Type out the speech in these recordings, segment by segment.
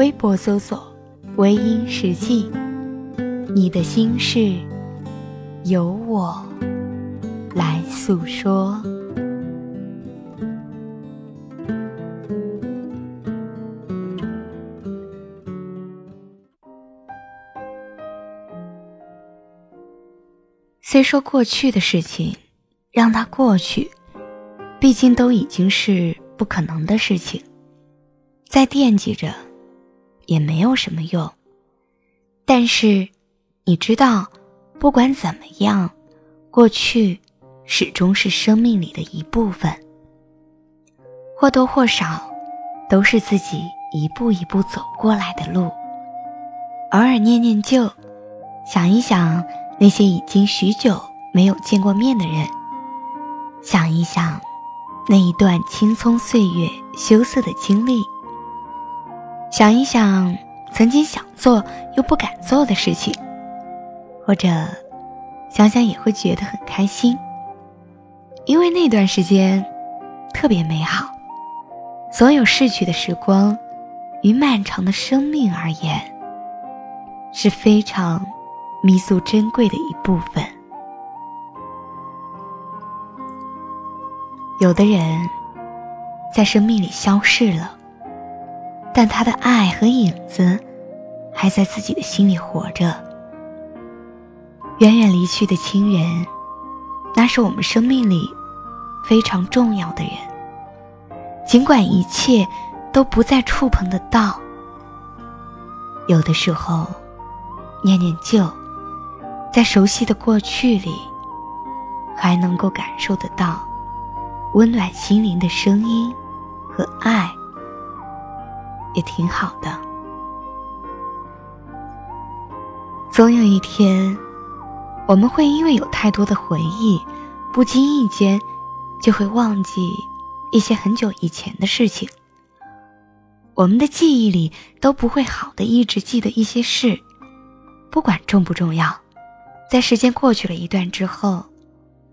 微博搜索“微音时记”。你的心事，由我来诉说。虽说过去的事情，让它过去，毕竟都已经是不可能的事情，在惦记着，也没有什么用。但是。你知道，不管怎么样，过去始终是生命里的一部分，或多或少都是自己一步一步走过来的路。偶尔念念旧，想一想那些已经许久没有见过面的人，想一想那一段青葱岁月羞涩的经历，想一想曾经想做又不敢做的事情。或者，想想也会觉得很开心，因为那段时间特别美好。所有逝去的时光，于漫长的生命而言，是非常弥足珍贵的一部分。有的人，在生命里消逝了，但他的爱和影子，还在自己的心里活着。远远离去的亲人，那是我们生命里非常重要的人。尽管一切都不再触碰得到，有的时候念念旧，在熟悉的过去里，还能够感受得到温暖心灵的声音和爱，也挺好的。总有一天。我们会因为有太多的回忆，不经意间就会忘记一些很久以前的事情。我们的记忆里都不会好的一直记得一些事，不管重不重要，在时间过去了一段之后，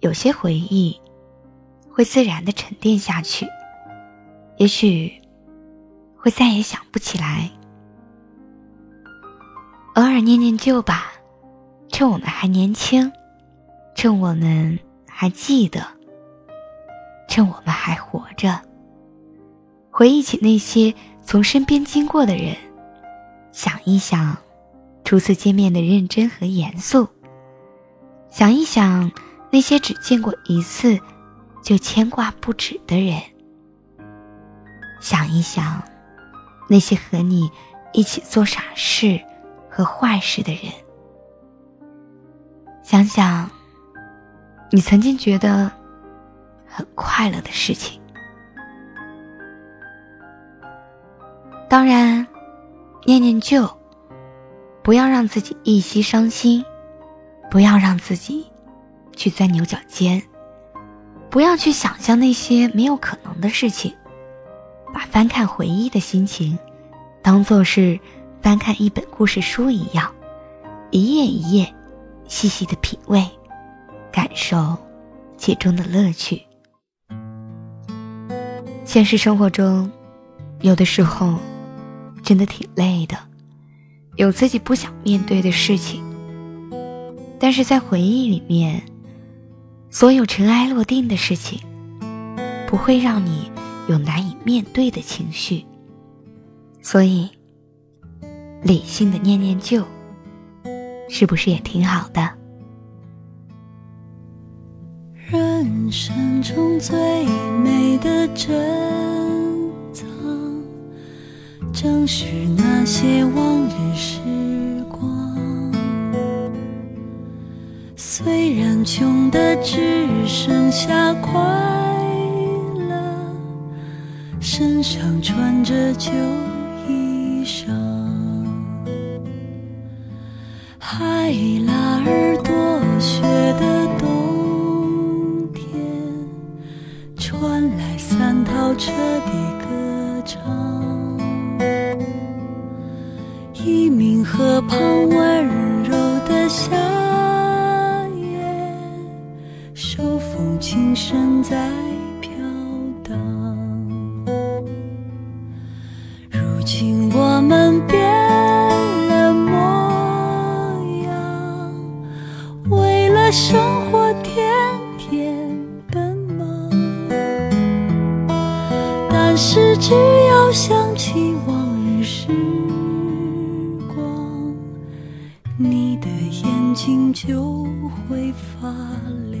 有些回忆会自然的沉淀下去，也许会再也想不起来。偶尔念念旧吧。趁我们还年轻，趁我们还记得，趁我们还活着，回忆起那些从身边经过的人，想一想初次见面的认真和严肃，想一想那些只见过一次就牵挂不止的人，想一想那些和你一起做傻事和坏事的人。想想，你曾经觉得很快乐的事情。当然，念念旧，不要让自己一夕伤心，不要让自己去钻牛角尖，不要去想象那些没有可能的事情，把翻看回忆的心情，当做是翻看一本故事书一样，一页一页。细细的品味，感受其中的乐趣。现实生活中，有的时候真的挺累的，有自己不想面对的事情。但是在回忆里面，所有尘埃落定的事情，不会让你有难以面对的情绪。所以，理性的念念旧。是不是也挺好的？人生中最美的珍藏，正是那些往日时光。虽然穷的只剩下快，身上穿着旧衣。裳。海拉尔多雪的冬天，传来三套车的歌唱。一名河旁温柔的夏夜，手风琴声在但是只要想起往日时光，你的眼睛就会发亮。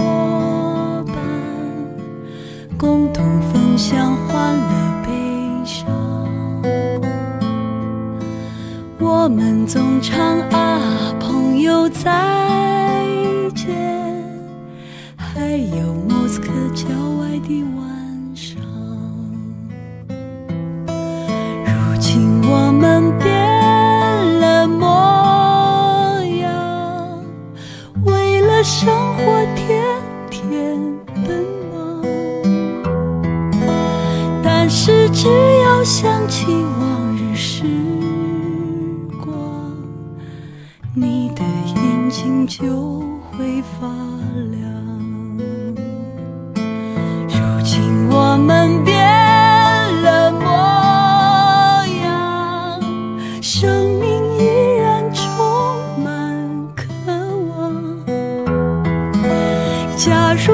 同分享欢乐悲伤。我们总唱啊，朋友再见，还有莫斯科郊外的晚上。如今我们变了模样，为了生活起往日时光，你的眼睛就会发亮。如今我们变了模样，生命依然充满渴望。假如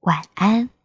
晚安。